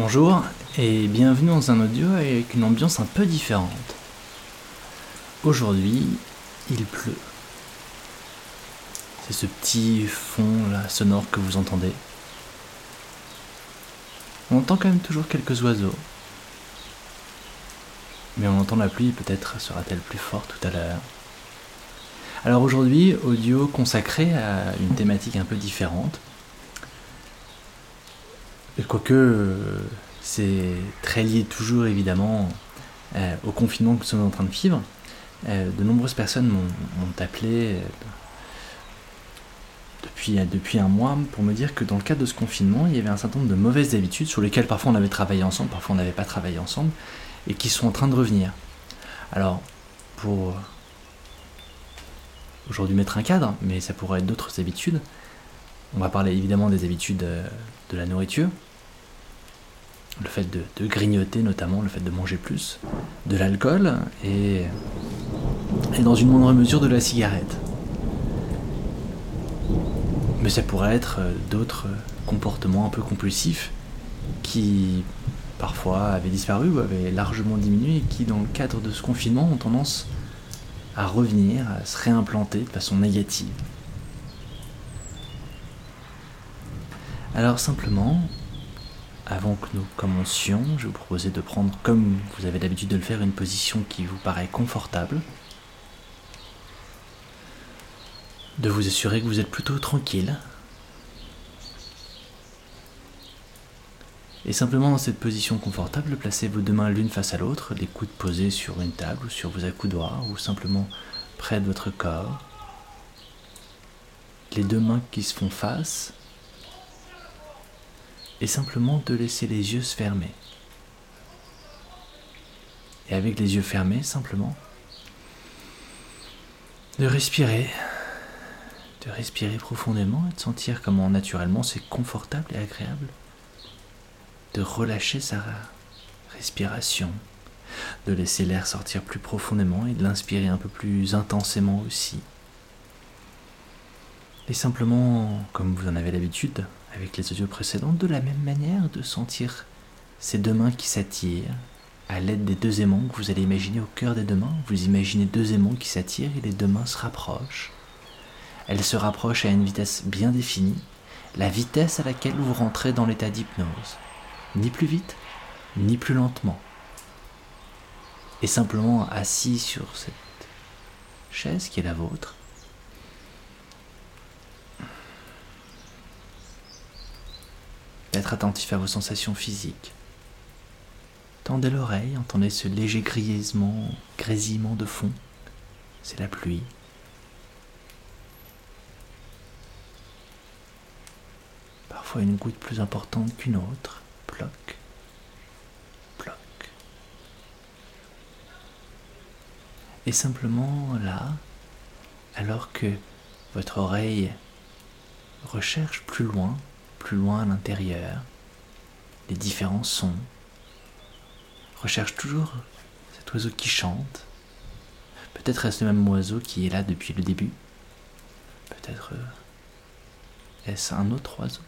Bonjour et bienvenue dans un audio avec une ambiance un peu différente. Aujourd'hui, il pleut. C'est ce petit fond là sonore que vous entendez. On entend quand même toujours quelques oiseaux. Mais on entend la pluie, peut-être sera-t-elle plus forte tout à l'heure. Alors aujourd'hui, audio consacré à une thématique un peu différente. Quoique euh, c'est très lié toujours évidemment euh, au confinement que nous sommes en train de vivre. Euh, de nombreuses personnes m'ont appelé depuis, depuis un mois pour me dire que dans le cadre de ce confinement, il y avait un certain nombre de mauvaises habitudes sur lesquelles parfois on avait travaillé ensemble, parfois on n'avait pas travaillé ensemble, et qui sont en train de revenir. Alors, pour aujourd'hui mettre un cadre, mais ça pourrait être d'autres habitudes, on va parler évidemment des habitudes de la nourriture, le fait de, grignoter notamment, le fait de manger plus, de l'alcool et, et dans une moindre mesure de la cigarette. Mais ça pourrait être euh, d'autres comportements un peu compulsifs qui parfois avaient disparu ou avaient largement diminué et qui dans le cadre de ce confinement ont tendance à revenir, à se réimplanter de façon négative. Alors simplement, avant que nous commencions, je vous proposais de prendre, comme vous avez l'habitude de le faire, une position qui vous paraît confortable. De vous assurer que vous êtes plutôt tranquille. Et simplement dans cette position confortable, placez vos deux mains l'une face à l'autre, les coudes posés sur une table ou sur vos accoudoirs ou simplement près de votre corps. Les deux mains qui se font face, et simplement de laisser les yeux se fermer. Et avec les yeux fermés, simplement, de respirer, de respirer profondément et de sentir comment naturellement c'est confortable et agréable, de relâcher sa respiration, de laisser l'air sortir plus profondément et de l'inspirer un peu plus intensément aussi. Et simplement, comme vous en avez l'habitude, avec les audios précédents, de la même manière de sentir ces deux mains qui s'attirent à l'aide des deux aimants que vous allez imaginer au cœur des deux mains. Vous imaginez deux aimants qui s'attirent et les deux mains se rapprochent. Elles se rapprochent à une vitesse bien définie, la vitesse à laquelle vous rentrez dans l'état d'hypnose. Ni plus vite, ni plus lentement. Et simplement assis sur cette chaise qui est la vôtre, Attentif à vos sensations physiques. Tendez l'oreille, entendez ce léger grisement, grésillement de fond. C'est la pluie. Parfois une goutte plus importante qu'une autre. Ploc. Ploc. Et simplement là, alors que votre oreille recherche plus loin, plus loin à l'intérieur, les différents sons. Recherche toujours cet oiseau qui chante. Peut-être est-ce le même oiseau qui est là depuis le début. Peut-être euh, est-ce un autre oiseau.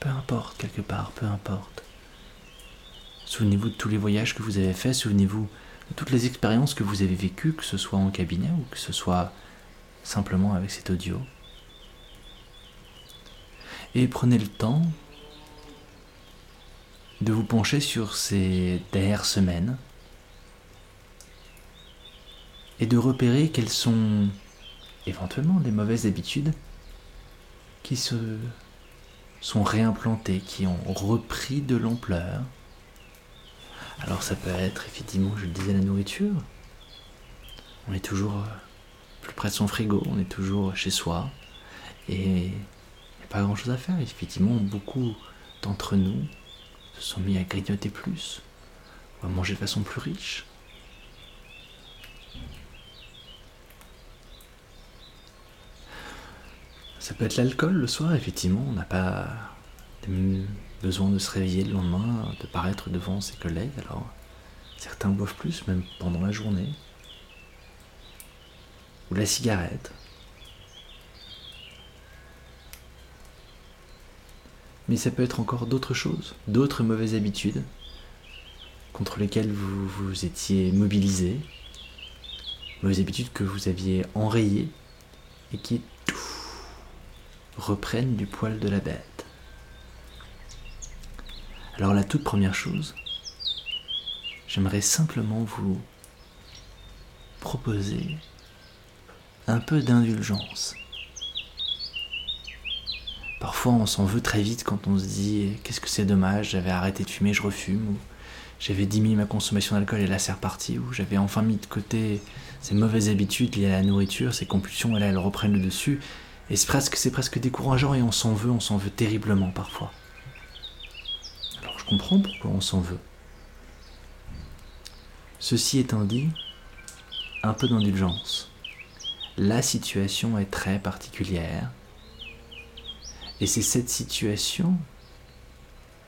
Peu importe, quelque part, peu importe. Souvenez-vous de tous les voyages que vous avez faits, souvenez-vous de toutes les expériences que vous avez vécues, que ce soit en cabinet ou que ce soit simplement avec cet audio et prenez le temps de vous pencher sur ces dernières semaines et de repérer quelles sont éventuellement les mauvaises habitudes qui se sont réimplantées, qui ont repris de l'ampleur. Alors ça peut être effectivement, je le disais, la nourriture. On est toujours plus près de son frigo, on est toujours chez soi. Et pas grand chose à faire. Effectivement, beaucoup d'entre nous se sont mis à grignoter plus, ou à manger de façon plus riche. Ça peut être l'alcool le soir, effectivement, on n'a pas besoin de se réveiller le lendemain, de paraître devant ses collègues, alors certains boivent plus, même pendant la journée. Ou la cigarette, Mais ça peut être encore d'autres choses, d'autres mauvaises habitudes contre lesquelles vous vous étiez mobilisé, mauvaises habitudes que vous aviez enrayées et qui reprennent du poil de la bête. Alors la toute première chose, j'aimerais simplement vous proposer un peu d'indulgence. Parfois on s'en veut très vite quand on se dit qu'est-ce que c'est dommage, j'avais arrêté de fumer, je refume, ou j'avais diminué ma consommation d'alcool et là c'est reparti, ou j'avais enfin mis de côté ces mauvaises habitudes liées à la nourriture, ces compulsions, et là elles reprennent le dessus, et c'est presque, c'est presque décourageant et on s'en veut, on s'en veut terriblement parfois. Alors je comprends pourquoi on s'en veut. Ceci étant dit, un peu d'indulgence. La situation est très particulière. Et c'est cette situation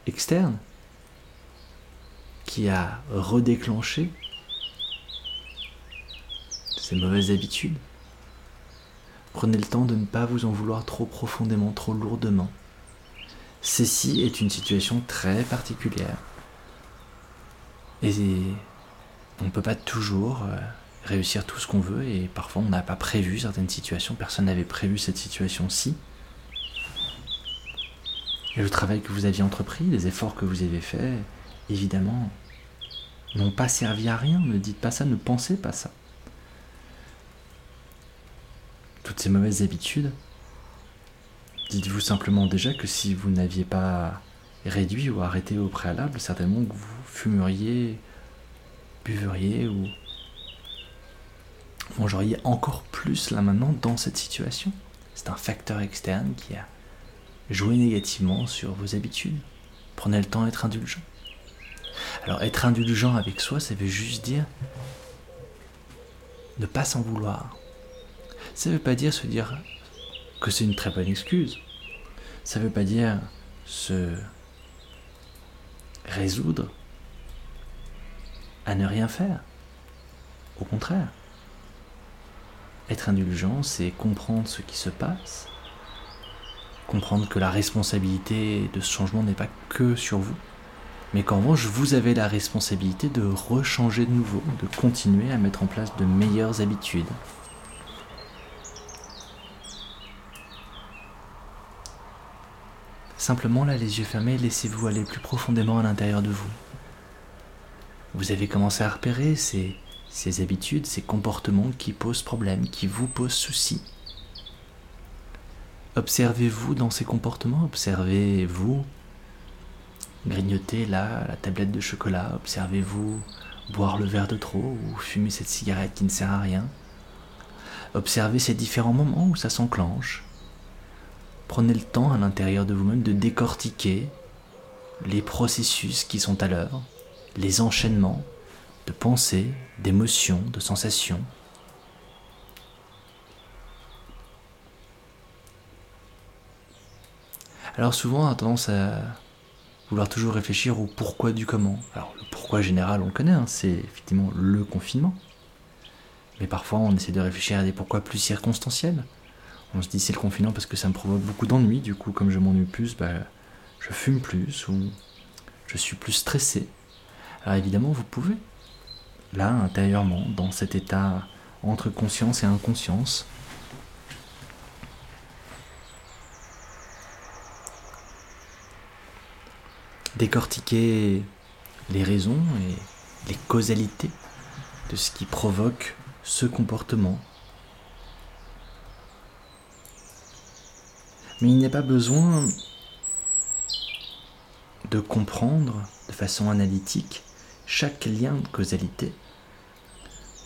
externe qui a redéclenché ces mauvaises habitudes. Prenez le temps de ne pas vous en vouloir trop profondément, trop lourdement. Ceci est une situation très particulière. Et on ne peut pas toujours euh, réussir tout ce qu'on veut et parfois on n'a pas prévu certaines situations, personne n'avait prévu cette situation-ci. Et le travail que vous aviez entrepris, les efforts que vous avez faits, évidemment, n'ont pas servi à rien. Ne dites pas ça, ne pensez pas ça. Toutes ces mauvaises habitudes, dites-vous simplement déjà que si vous n'aviez pas réduit ou arrêté au préalable, certainement que vous fumeriez, buveriez ou mangeriez encore plus là maintenant dans cette situation. C'est un facteur externe qui a joué négativement sur vos habitudes. Prenez le temps d'être indulgent. Alors être indulgent avec soi, ça veut juste dire ne pas s'en vouloir. Ça ne veut pas dire se dire que c'est une très bonne excuse. Ça ne veut pas dire se résoudre à ne rien faire. Au contraire. Être indulgent, c'est comprendre ce qui se passe, comprendre que la responsabilité de ce changement n'est pas que sur vous, mais qu'en revanche, vous avez la responsabilité de rechanger de nouveau, de continuer à mettre en place de meilleures habitudes. Simplement là, les yeux fermés, laissez-vous aller plus profondément à l'intérieur de vous. Vous avez commencé à repérer ces habitudes, ces comportements qui posent problème, qui vous posent souci. Observez-vous dans ces comportements, observez-vous grignoter là la tablette de chocolat, observez-vous boire le verre de trop ou fumer cette cigarette qui ne sert à rien? Observez ces différents moments où ça s'enclenche. Prenez le temps à l'intérieur de vous-même de décortiquer les processus qui sont à l'œuvre, les enchaînements, de pensées, d'émotions, de sensations. Alors souvent on a tendance à vouloir toujours réfléchir au pourquoi du comment. Alors le pourquoi général on le connaît, hein, c'est effectivement le confinement. Mais parfois on essaie de réfléchir à des pourquoi plus circonstanciels. On se dit c'est le confinement parce que ça me provoque beaucoup d'ennuis, du coup comme je m'ennuie plus, bah, je fume plus ou je suis plus stressé. Alors évidemment vous pouvez là, intérieurement, dans cet état entre conscience et inconscience. Décortiquer les raisons et les causalités de ce qui provoque ce comportement. Mais il n'y a pas besoin de comprendre de façon analytique chaque lien de causalité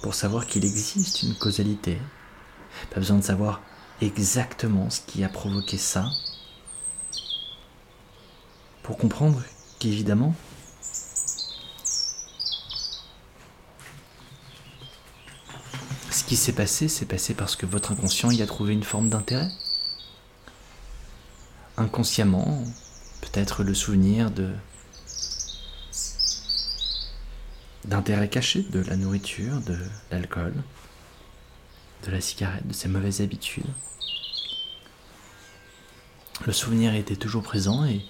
pour savoir qu'il existe une causalité. Pas besoin de savoir exactement ce qui a provoqué ça pour comprendre qu'évidemment, ce qui s'est passé, s'est passé parce que votre inconscient y a trouvé une forme d'intérêt. Inconsciemment, peut-être le souvenir de d'intérêt caché de la nourriture, de l'alcool, de la cigarette, de ses mauvaises habitudes. Le souvenir était toujours présent et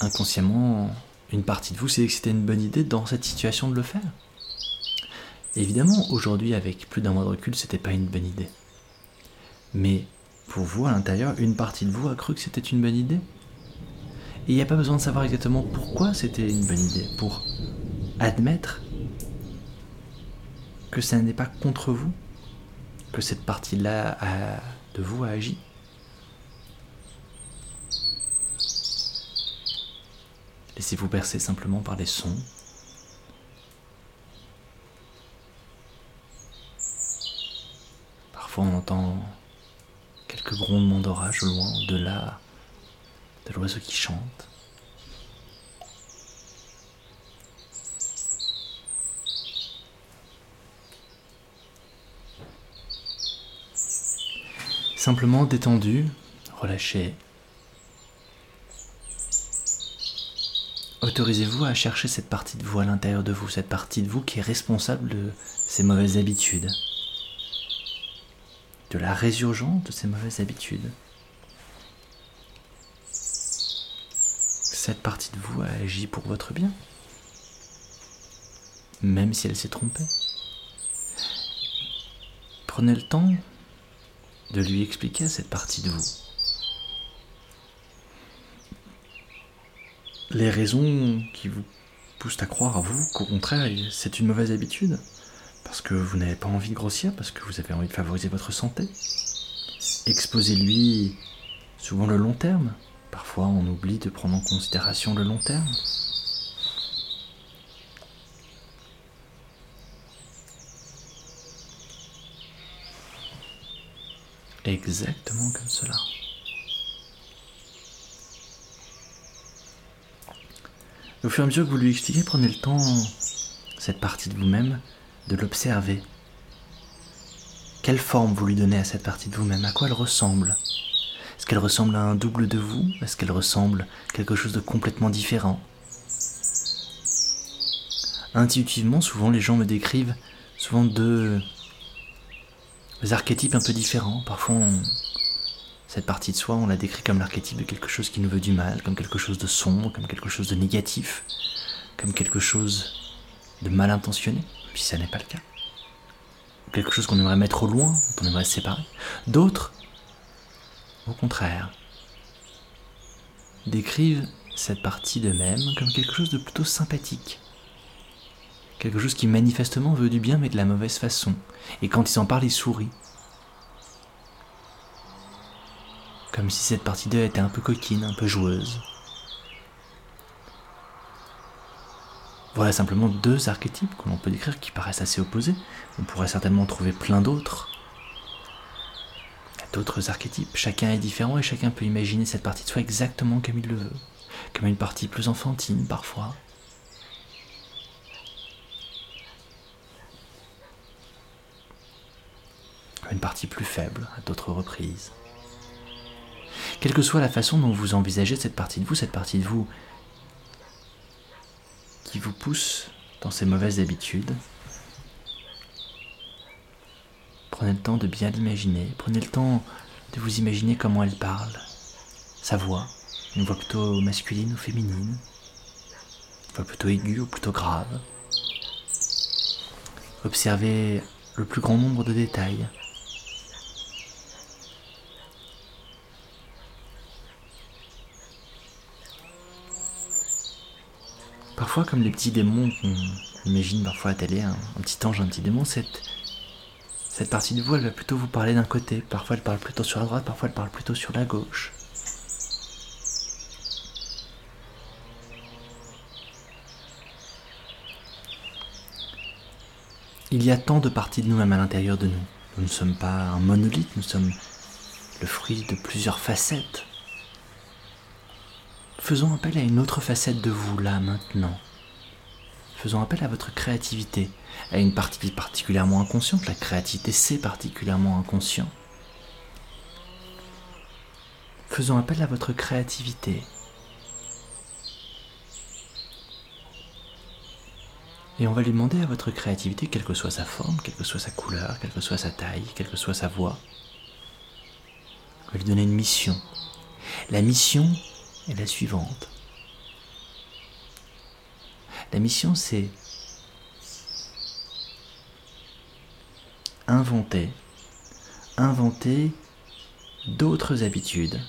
inconsciemment, une partie de vous s'est que c'était une bonne idée dans cette situation de le faire. Évidemment, aujourd'hui, avec plus d'un mois de recul, c'était pas une bonne idée. Mais pour vous, à l'intérieur, une partie de vous a cru que c'était une bonne idée. Et il n'y a pas besoin de savoir exactement pourquoi c'était une bonne idée, pour admettre que ça n'est pas contre vous, que cette partie-là de vous a agi. Laissez-vous bercer simplement par les sons. Parfois on entend quelques grondements d'orage au loin, au-delà de l'oiseau qui chante. Simplement détendu, relâché, Autorisez-vous à chercher cette partie de vous à l'intérieur de vous, cette partie de vous qui est responsable de ces mauvaises habitudes, de la résurgence de ces mauvaises habitudes? Cette partie de vous a agi pour votre bien, même si elle s'est trompée. Prenez le temps de lui expliquer à cette partie de vous les raisons qui vous poussent à croire à vous qu'au contraire c'est une mauvaise habitude, parce que vous n'avez pas envie de grossir, parce que vous avez envie de favoriser votre santé. Exposez-lui souvent le long terme. Parfois on oublie de prendre en considération le long terme. Exactement comme cela. Au fur et à mesure que vous lui expliquez, prenez le temps, cette partie de vous-même, de l'observer. Quelle forme vous lui donnez à cette partie de vous-même? À quoi elle ressemble? Est-ce qu'elle ressemble à un double de vous? Est-ce qu'elle ressemble à quelque chose de complètement différent? Intuitivement, souvent les gens me décrivent souvent deux archétypes un peu différents. Parfois, on, cette partie de soi, on la décrit comme l'archétype de quelque chose qui nous veut du mal, comme quelque chose de sombre, comme quelque chose de négatif, comme quelque chose de mal intentionné, si ça n'est pas le cas. Quelque chose qu'on aimerait mettre au loin, dont on aimerait se séparer. D'autres, au contraire, décrivent cette partie d'eux-mêmes comme quelque chose de plutôt sympathique. Quelque chose qui manifestement veut du bien mais de la mauvaise façon. Et quand ils en parlent, ils sourient. Comme si cette partie d'eux était un peu coquine, un peu joueuse. Voilà simplement deux archétypes que l'on peut décrire qui paraissent assez opposés. On pourrait certainement trouver plein d'autres. D'autres archétypes. Chacun est différent et chacun peut imaginer cette partie de soi exactement comme il le veut. Comme une partie plus enfantine parfois. Une partie plus faible à d'autres reprises. Quelle que soit la façon dont vous envisagez cette partie de vous, cette partie de vous qui vous pousse dans ces mauvaises habitudes, prenez le temps de bien l'imaginer, prenez le temps de vous imaginer comment elle parle, sa voix, une voix plutôt masculine ou féminine, une voix plutôt aiguë ou plutôt grave. Observez le plus grand nombre de détails, Parfois, comme les petits démons qu'on imagine parfois à télé, un, petit ange, un petit démon, cette, cette partie de vous, elle va plutôt vous parler d'un côté. Parfois, elle parle plutôt sur la droite, parfois, elle parle plutôt sur la gauche. Il y a tant de parties de nous-mêmes à l'intérieur de nous. Nous ne sommes pas un monolithe, nous sommes le fruit de plusieurs facettes faisons appel à une autre facette de vous là maintenant. Faisons appel à votre créativité, à une partie particulièrement inconsciente. La créativité, c'est particulièrement inconscient. Faisons appel à votre créativité. Et on va lui demander à votre créativité, quelle que soit sa forme, quelle que soit sa couleur, quelle que soit sa taille, quelle que soit sa voix, on va lui donner une mission. La mission, la suivante. La mission, c'est inventer, inventer d'autres habitudes,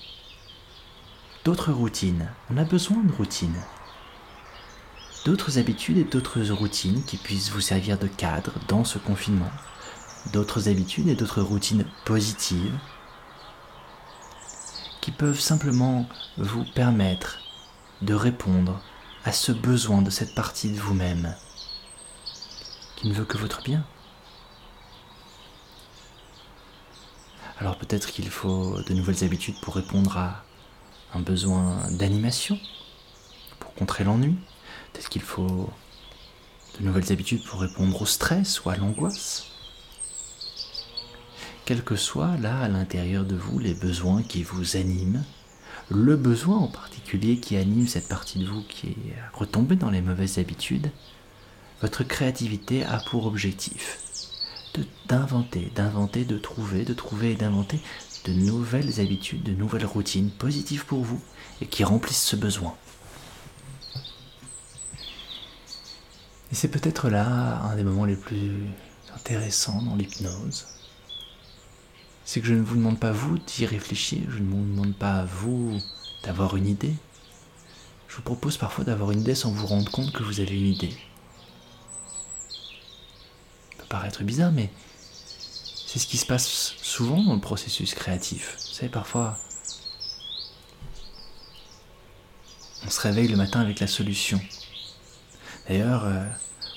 d'autres routines. On a besoin de routines. D'autres habitudes et d'autres routines qui puissent vous servir de cadre dans ce confinement. D'autres habitudes et d'autres routines positives qui peuvent simplement vous permettre de répondre à ce besoin de cette partie de vous-même qui ne veut que votre bien. Alors peut-être qu'il faut de nouvelles habitudes pour répondre à un besoin d'animation, pour contrer l'ennui. Peut-être qu'il faut de nouvelles habitudes pour répondre au stress ou à l'angoisse. Quels que soient là à l'intérieur de vous les besoins qui vous animent, le besoin en particulier qui anime cette partie de vous qui est retombée dans les mauvaises habitudes, votre créativité a pour objectif d'inventer, d'inventer, de trouver, de trouver et d'inventer de nouvelles habitudes, de nouvelles routines positives pour vous et qui remplissent ce besoin. Et c'est peut-être là un des moments les plus intéressants dans l'hypnose. C'est que je ne vous demande pas vous d'y réfléchir, je ne vous demande pas à vous d'avoir une idée. Je vous propose parfois d'avoir une idée sans vous rendre compte que vous avez une idée. Ça peut paraître bizarre, mais c'est ce qui se passe souvent dans le processus créatif. Vous savez, parfois, on se réveille le matin avec la solution. D'ailleurs, euh,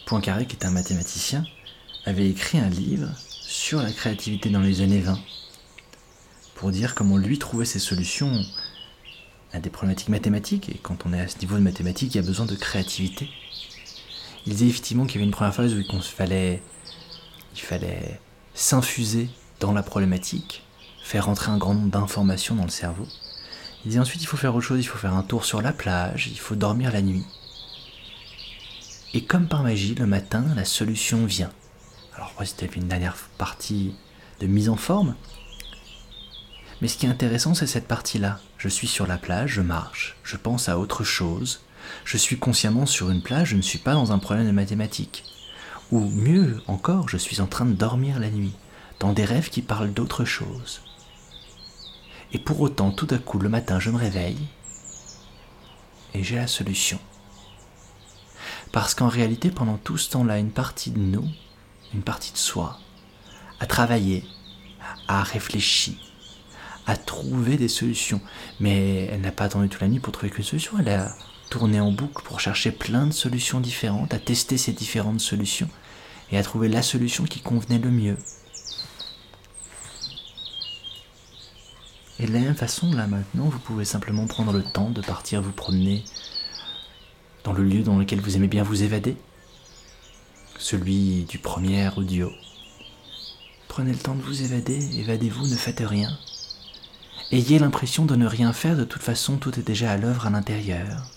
Poincaré, qui est un mathématicien, avait écrit un livre sur la créativité dans les années 20 pour dire comment lui trouvait ses solutions à des problématiques mathématiques. Et quand on est à ce niveau de mathématiques, il y a besoin de créativité. Il disait effectivement qu'il y avait une première phase où il fallait, s'infuser dans la problématique, faire rentrer un grand nombre d'informations dans le cerveau. Il disait ensuite il faut faire autre chose, il faut faire un tour sur la plage, il faut dormir la nuit. Et comme par magie, le matin, la solution vient. Alors c'était une dernière partie de mise en forme, mais ce qui est intéressant, c'est cette partie-là. Je suis sur la plage, je marche, je pense à autre chose. Je suis consciemment sur une plage, je ne suis pas dans un problème de mathématiques. Ou mieux encore, je suis en train de dormir la nuit, dans des rêves qui parlent d'autre chose. Et pour autant, tout à coup, le matin, je me réveille et j'ai la solution. Parce qu'en réalité, pendant tout ce temps-là, une partie de nous, une partie de soi, a travaillé, a réfléchi, à trouver des solutions. Mais elle n'a pas attendu toute la nuit pour trouver qu'une solution. Elle a tourné en boucle pour chercher plein de solutions différentes, à tester ces différentes solutions et à trouver la solution qui convenait le mieux. Et de la même façon, là maintenant, vous pouvez simplement prendre le temps de partir vous promener dans le lieu dans lequel vous aimez bien vous évader, celui du premier audio. Prenez le temps de vous évader, évadez-vous, ne faites rien, Ayez l'impression de ne rien faire, de toute façon tout est déjà à l'œuvre à l'intérieur.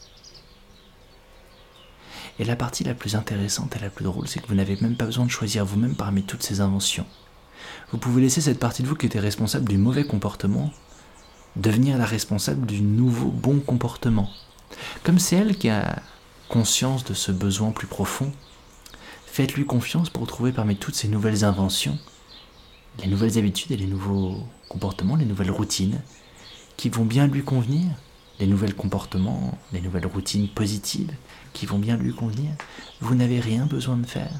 Et la partie la plus intéressante et la plus drôle, c'est que vous n'avez même pas besoin de choisir vous-même parmi toutes ces inventions. Vous pouvez laisser cette partie de vous qui était responsable du mauvais comportement devenir la responsable du nouveau bon comportement. Comme c'est elle qui a conscience de ce besoin plus profond, faites-lui confiance pour trouver parmi toutes ces nouvelles inventions les nouvelles habitudes et les nouveaux comportements, les nouvelles routines qui vont bien lui convenir, les nouveaux comportements, les nouvelles routines positives qui vont bien lui convenir. Vous n'avez rien besoin de faire.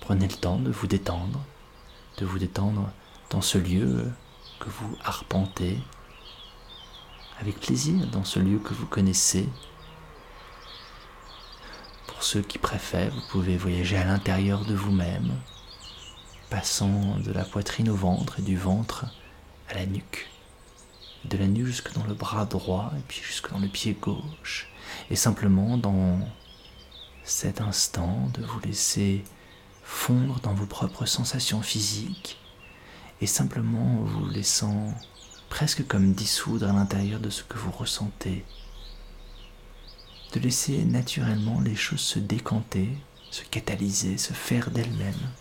Prenez le temps de vous détendre, de vous détendre dans ce lieu que vous arpentez avec plaisir, dans ce lieu que vous connaissez. Pour ceux qui préfèrent, vous pouvez voyager à l'intérieur de vous-même, passant de la poitrine au ventre et du ventre à la nuque. De la nuque jusque dans le bras droit et puis jusque dans le pied gauche. Et simplement dans cet instant de vous laisser fondre dans vos propres sensations physiques et simplement vous laissant presque comme dissoudre à l'intérieur de ce que vous ressentez. De laisser naturellement les choses se décanter, se catalyser, se faire d'elles-mêmes.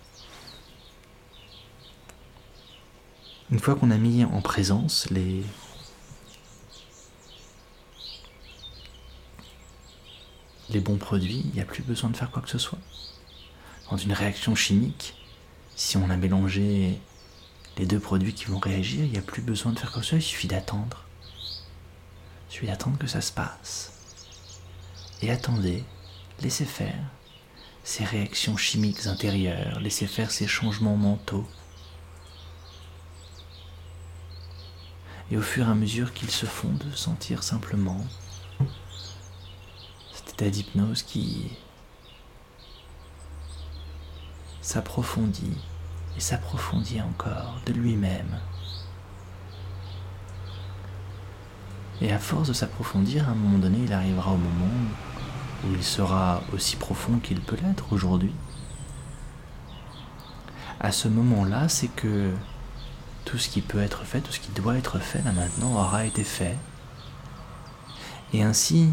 Une fois qu'on a mis en présence les bons produits, il n'y a plus besoin de faire quoi que ce soit. Dans une réaction chimique, si on a mélangé les deux produits qui vont réagir, il n'y a plus besoin de faire quoi que ce soit, il suffit d'attendre. Il suffit d'attendre que ça se passe. Et attendez, laissez faire ces réactions chimiques intérieures, laissez faire ces changements mentaux. Et au fur et à mesure qu'ils se font, de sentir simplement cet état d'hypnose qui s'approfondit et s'approfondit encore de lui-même. Et à force de s'approfondir, à un moment donné, il arrivera au moment où il sera aussi profond qu'il peut l'être aujourd'hui. À ce moment-là, c'est que tout ce qui peut être fait, tout ce qui doit être fait là maintenant aura été fait. Et ainsi,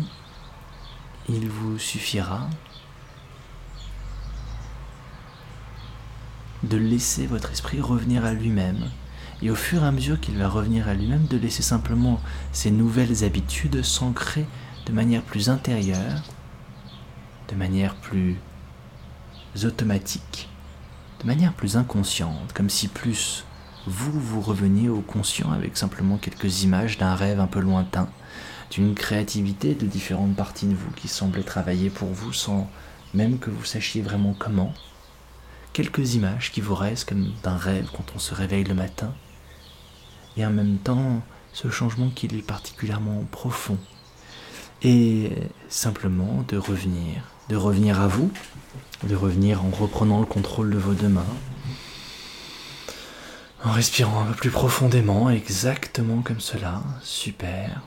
il vous suffira de laisser votre esprit revenir à lui-même. Et au fur et à mesure qu'il va revenir à lui-même, de laisser simplement ces nouvelles habitudes s'ancrer de manière plus intérieure, de manière plus automatique, de manière plus inconsciente, comme si plus vous, vous reveniez au conscient avec simplement quelques images d'un rêve un peu lointain, d'une créativité de différentes parties de vous qui semblaient travailler pour vous sans même que vous sachiez vraiment comment. Quelques images qui vous restent comme d'un rêve quand on se réveille le matin, et en même temps ce changement qui est particulièrement profond, et simplement de revenir, de revenir à vous, de revenir en reprenant le contrôle de vos deux mains, en respirant un peu plus profondément, exactement comme cela, super,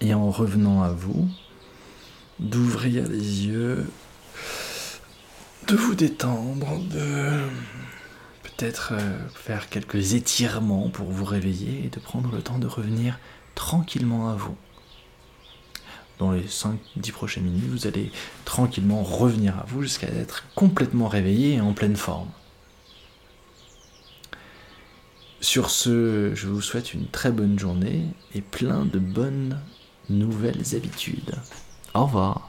et en revenant à vous, d'ouvrir les yeux de vous détendre, de peut-être euh, faire quelques étirements pour vous réveiller et de prendre le temps de revenir tranquillement à vous. Dans les 5-10 prochaines minutes, vous allez tranquillement revenir à vous jusqu'à être complètement réveillé et en pleine forme. Sur ce, je vous souhaite une très bonne journée et plein de bonnes nouvelles habitudes. Au revoir.